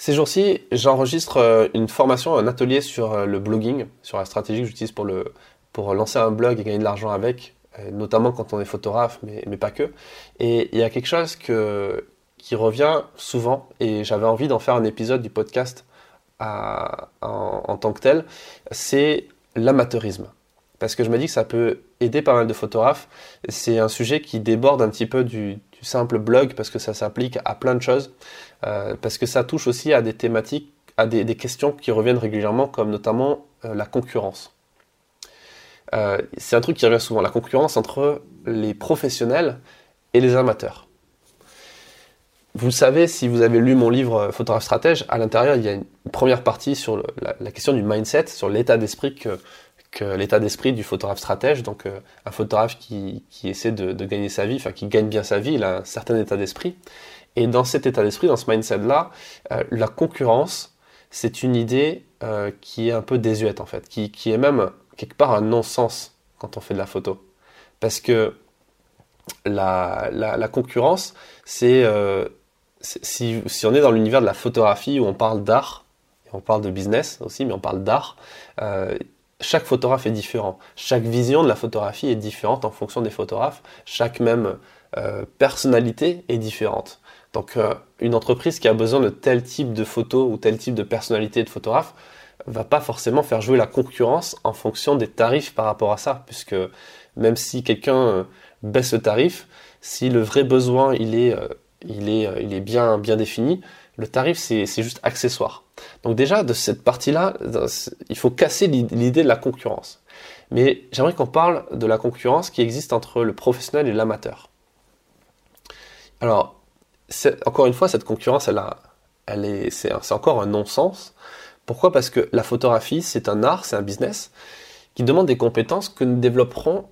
Ces jours-ci, j'enregistre euh, une formation, un atelier sur euh, le blogging, sur la stratégie que j'utilise pour, pour lancer un blog et gagner de l'argent avec, euh, notamment quand on est photographe, mais, mais pas que. Et il y a quelque chose que, qui revient souvent, et j'avais envie d'en faire un épisode du podcast en, tant que tel, c'est l'amateurisme. Parce que je me dis que ça peut aider pas mal de photographes. C'est un sujet qui déborde un petit peu du, simple blog, parce que ça s'applique à plein de choses. Euh, parce que ça touche aussi à des thématiques, à des, questions qui reviennent régulièrement, comme notamment euh, la concurrence. Euh, c'est un truc qui revient souvent, la concurrence entre les professionnels et les amateurs. Vous savez, si vous avez lu mon livre Photographe stratège, à l'intérieur, il y a une première partie sur la, question du mindset, sur l'état d'esprit que l'état d'esprit du photographe stratège. Donc, euh, un photographe qui, essaie de, gagner sa vie, enfin qui gagne bien sa vie, il a un certain état d'esprit. Et dans cet état d'esprit, dans ce mindset-là, euh, la concurrence, c'est une idée euh, qui est un peu désuète en fait, qui, est même quelque part un non-sens quand on fait de la photo. Parce que la, concurrence, c'est euh, si, si, on est dans l'univers de la photographie où on parle d'art, on parle de business aussi, mais on parle d'art, euh, chaque photographe est différent. Chaque vision de la photographie est différente en fonction des photographes. Chaque même euh, personnalité est différente. Donc euh, une entreprise qui a besoin de tel type de photo ou tel type de personnalité de photographe va pas forcément faire jouer la concurrence en fonction des tarifs par rapport à ça, puisque même si quelqu'un euh, baisse le tarif, si le vrai besoin il est, il est, il est bien, bien défini, le tarif c'est juste accessoire. Donc déjà de cette partie-là, il faut casser l'idée de la concurrence. Mais j'aimerais qu'on parle de la concurrence qui existe entre le professionnel et l'amateur. Alors, encore une fois, cette concurrence, elle, est, c'est, encore un non-sens. Pourquoi? Parce que la photographie, c'est un art, c'est un business qui demande des compétences que ne développeront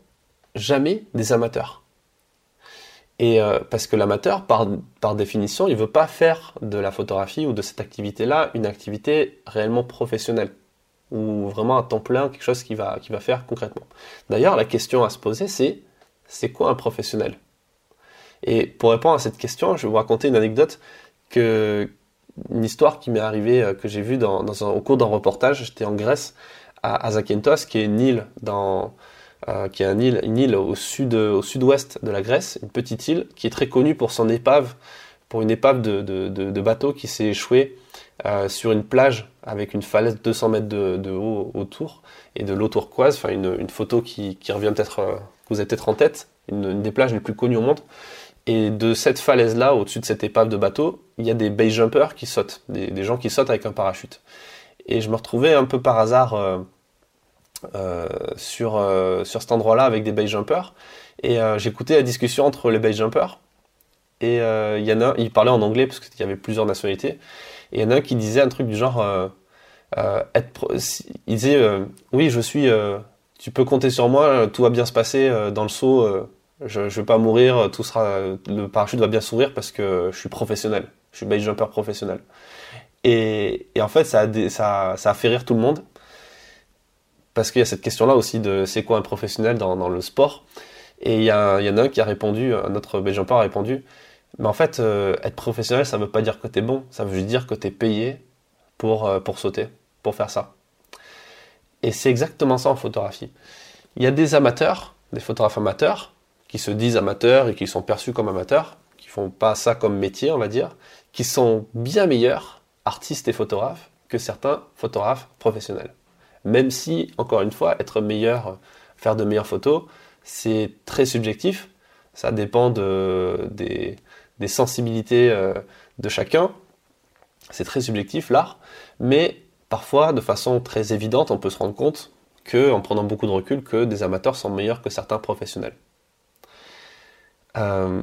jamais des amateurs. Et euh, parce que l'amateur, par, par définition, il ne veut pas faire de la photographie ou de cette activité-là une activité réellement professionnelle ou vraiment à temps plein, quelque chose qu'il va, qui va faire concrètement. D'ailleurs, la question à se poser, c'est c'est quoi un professionnel? Et pour répondre à cette question, je vais vous raconter une anecdote que une histoire qui m'est arrivée euh, que j'ai vue dans, au cours d'un reportage. J'étais en Grèce à, à Zakynthos, qui est une île dans euh, qui est une île, au sud au sud-ouest de la Grèce, une petite île qui est très connue pour son épave, pour une épave de, de, bateau qui s'est échouée euh, sur une plage avec une falaise de 200 mètres de, haut autour et de l'eau turquoise, enfin une, une photo qui, qui revient peut-être, euh, que vous avez peut-être en tête, une, des plages les plus connues au monde. Et de cette falaise-là, au-dessus de cette épave de bateau, il y a des base jumpers qui sautent, des, des, gens qui sautent avec un parachute. Et je me retrouvais un peu par hasard euh, euh, sur, euh, sur cet endroit-là avec des base jumpers. Et euh, j'écoutais la discussion entre les base jumpers. Et euh, il y en a, ils parlaient en anglais parce qu'il y avait plusieurs nationalités. Et il y en a un qui disait un truc du genre, euh, être, il disait, oui, je suis, tu peux compter sur moi, tout va bien se passer dans le saut je, ne vais pas mourir, tout sera, le parachute va bien s'ouvrir parce que je suis professionnel, je suis base jumper professionnel. Et, en fait, ça ça, ça a fait rire tout le monde parce qu'il y a cette question-là aussi de c'est quoi un professionnel dans, le sport. Et il y, y en a un qui a répondu, un autre jumper a répondu, mais en fait, euh, être professionnel, ça veut pas dire que tu es bon, ça veut juste dire que tu es payé pour, euh, pour sauter, pour faire ça. Et c'est exactement ça en photographie. Il y a des amateurs, des photographes amateurs, qui se disent amateurs et qui sont perçus comme amateurs, qui font pas ça comme métier, on va dire, qui sont bien meilleurs artistes et photographes que certains photographes professionnels. Même si, encore une fois, être meilleur, faire de meilleures photos, c'est très subjectif. Ça dépend de, des, sensibilités euh, de chacun. C'est très subjectif l'art, mais parfois, de façon très évidente, on peut se rendre compte que, en prenant beaucoup de recul, que des amateurs sont meilleurs que certains professionnels. Euh,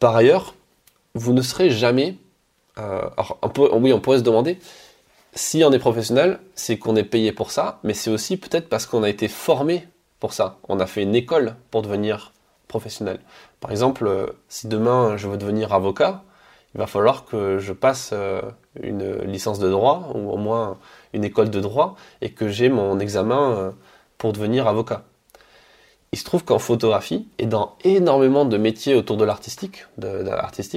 par ailleurs, vous ne serez jamais. Euh, alors, oui, on pourrait se demander si on est professionnel, c'est qu'on est payé pour ça, mais c'est aussi peut-être parce qu'on a été formé pour ça. On a fait une école pour devenir professionnel. Par exemple, euh, si demain je veux devenir avocat, il va falloir que je passe euh, une licence de droit ou au moins une école de droit et que j'ai mon examen euh, pour devenir avocat il se trouve qu'en photographie et dans énormément de métiers autour de l'artistique, de, de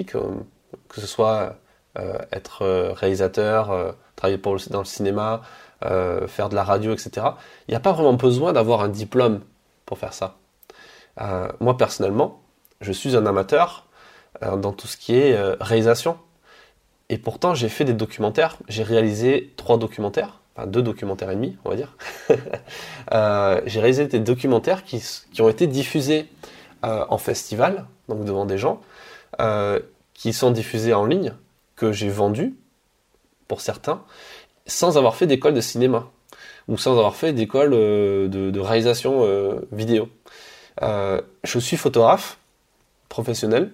que ce soit être réalisateur, travailler pour dans le cinéma, faire de la radio, etc. Il n'y a pas vraiment besoin d'avoir un diplôme pour faire ça. moi personnellement, je suis un amateur dans tout ce qui est réalisation. Et pourtant, j'ai fait des documentaires. J'ai réalisé trois documentaires, enfin deux documentaires et demi, on va dire. Euh, j'ai réalisé des documentaires qui, ont été diffusés euh, en festival, donc devant des gens, euh, qui sont diffusés en ligne, que j'ai vendus, pour certains, sans avoir fait d'école de cinéma ou sans avoir fait d'école de, de, réalisation vidéo. je suis photographe professionnel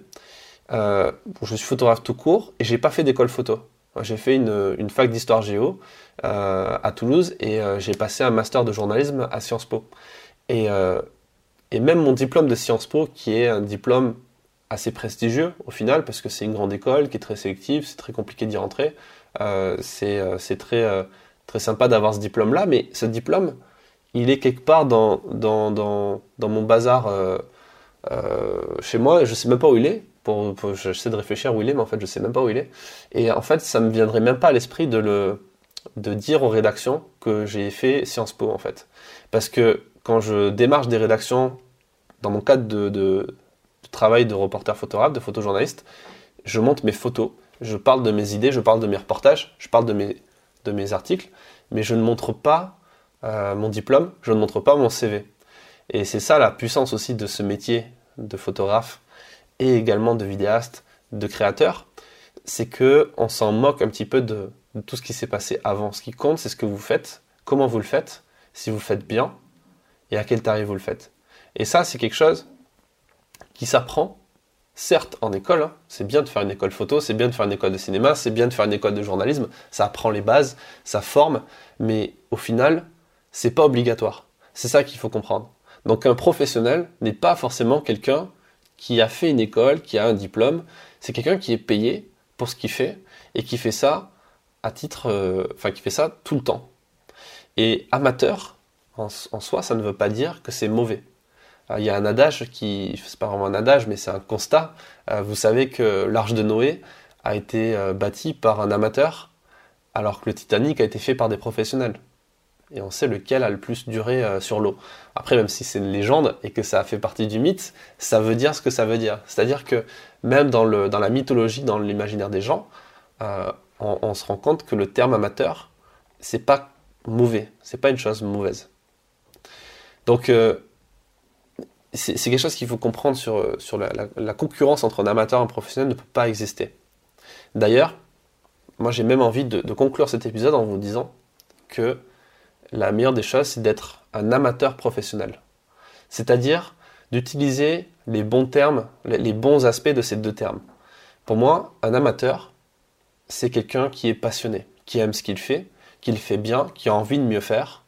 euh, je suis photographe tout court et j'ai pas fait d'école photo. J'ai fait une, fac d'histoire géo euh, à Toulouse et euh, j'ai passé un master de journalisme à Sciences Po. Et, et, même mon diplôme de Sciences Po, qui est un diplôme assez prestigieux au final, parce que c'est une grande école qui est très sélective, c'est très compliqué d'y rentrer. c'est très, très sympa d'avoir ce diplôme-là, mais ce diplôme, il est quelque part dans, dans, dans, dans mon bazar chez moi, je sais même pas où il est, j'essaie de réfléchir où il est, mais en fait, je sais même pas où il est. Et en fait, ça me viendrait même pas à l'esprit de le, de dire aux rédactions que j'ai fait Sciences Po, en fait. Parce que quand je démarche des rédactions, dans mon cadre de, travail de reporter photographe, de photojournaliste, je monte mes photos, je parle de mes idées, je parle de mes reportages, je parle de mes, de mes articles, mais je ne montre pas euh, mon diplôme, je ne montre pas mon CV. Et c'est ça la puissance aussi de ce métier de photographe et également de vidéastes, de créateurs, c'est que on s'en moque un petit peu de, tout ce qui s'est passé avant. Ce qui compte, c'est ce que vous faites, comment vous le faites, si vous le faites bien et à quel tarif vous le faites. Et ça, c'est quelque chose qui s'apprend, certes en école, hein. c'est bien de faire une école photo, c'est bien de faire une école de cinéma, c'est bien de faire une école de journalisme, ça apprend les bases, ça forme, mais au final, c'est pas obligatoire. C'est ça qu'il faut comprendre. Donc un professionnel n'est pas forcément quelqu'un qui a fait une école, qui a un diplôme. C'est quelqu'un qui est payé pour ce qu'il fait et qui fait ça à titre, euh, enfin qui fait ça tout le temps. Et amateur, en, soi, ça ne veut pas dire que c'est mauvais. Il y a un adage qui, c'est pas vraiment un adage, mais c'est un constat. Euh, vous savez que l'arche de Noé a été euh, bâtie par un amateur, alors que le Titanic a été fait par des professionnels et on sait lequel a le plus duré euh, sur l'eau. Après, même si c'est une légende et que ça fait partie du mythe, ça veut dire ce que ça veut dire. C'est-à-dire que même dans, le, dans la mythologie, dans l'imaginaire des gens, euh, on, se rend compte que le terme amateur, c'est pas mauvais, c'est pas une chose mauvaise. Donc, euh, c'est quelque chose qu'il faut comprendre sur, sur la, concurrence entre un amateur et un professionnel ne peut pas exister. D'ailleurs, moi j'ai même envie de conclure cet épisode en vous disant que la meilleure des choses, c'est d'être un amateur professionnel. C'est-à-dire d'utiliser les bons termes, les bons aspects de ces deux termes. Pour moi, un amateur, c'est quelqu'un qui est passionné, qui aime ce qu'il fait, qui le fait bien, qui a envie de mieux faire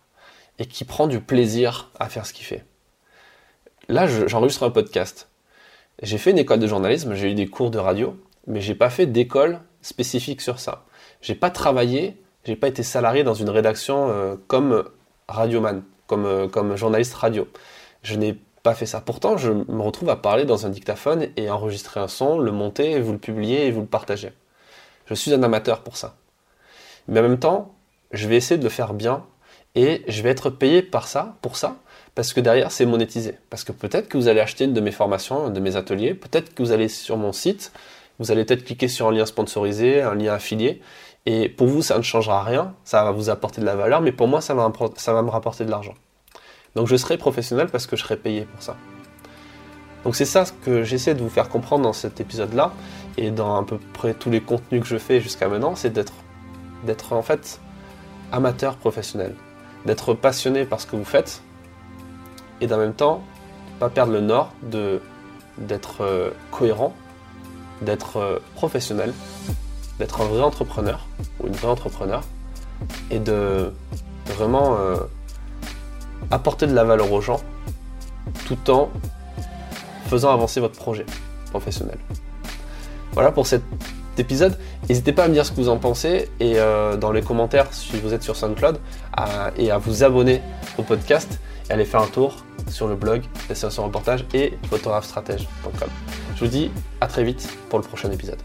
et qui prend du plaisir à faire ce qu'il fait. Là, j'enregistre un podcast. J'ai fait une école de journalisme, j'ai eu des cours de radio, mais j'ai pas fait d'école spécifique sur ça. J'ai pas travaillé j'ai pas été salarié dans une rédaction euh, comme radioman, comme, euh, comme journaliste radio. Je n'ai pas fait ça. Pourtant, je me retrouve à parler dans un dictaphone et enregistrer un son, le monter, vous le publier et vous le partagez. Je suis un amateur pour ça. Mais en même temps, je vais essayer de le faire bien et je vais être payé par ça, pour ça, parce que derrière, c'est monétisé. Parce que peut-être que vous allez acheter une de mes formations, un de mes ateliers, peut-être que vous allez sur mon site, vous allez peut-être cliquer sur un lien sponsorisé, un lien affilié, et pour vous, ça ne changera rien, ça va vous apporter de la valeur, mais pour moi, ça va, ça va me rapporter de l'argent. Donc je serai professionnel parce que je serai payé pour ça. Donc c'est ça que j'essaie de vous faire comprendre dans cet épisode-là, et dans à peu près tous les contenus que je fais jusqu'à maintenant, c'est d'être, d'être en fait amateur professionnel, d'être passionné par ce que vous faites, et en même temps, pas perdre le nord, de, d'être euh, cohérent, d'être euh, professionnel, d'être un vrai entrepreneur ou une vraie entrepreneur et de vraiment euh, apporter de la valeur aux gens tout en faisant avancer votre projet professionnel. Voilà pour cet épisode. N'hésitez pas à me dire ce que vous en pensez et euh, dans les commentaires si vous êtes sur SoundCloud et à vous abonner au podcast et aller faire un tour sur le blog Destination Reportage et photographe stratège.com. Je vous dis à très vite pour le prochain épisode.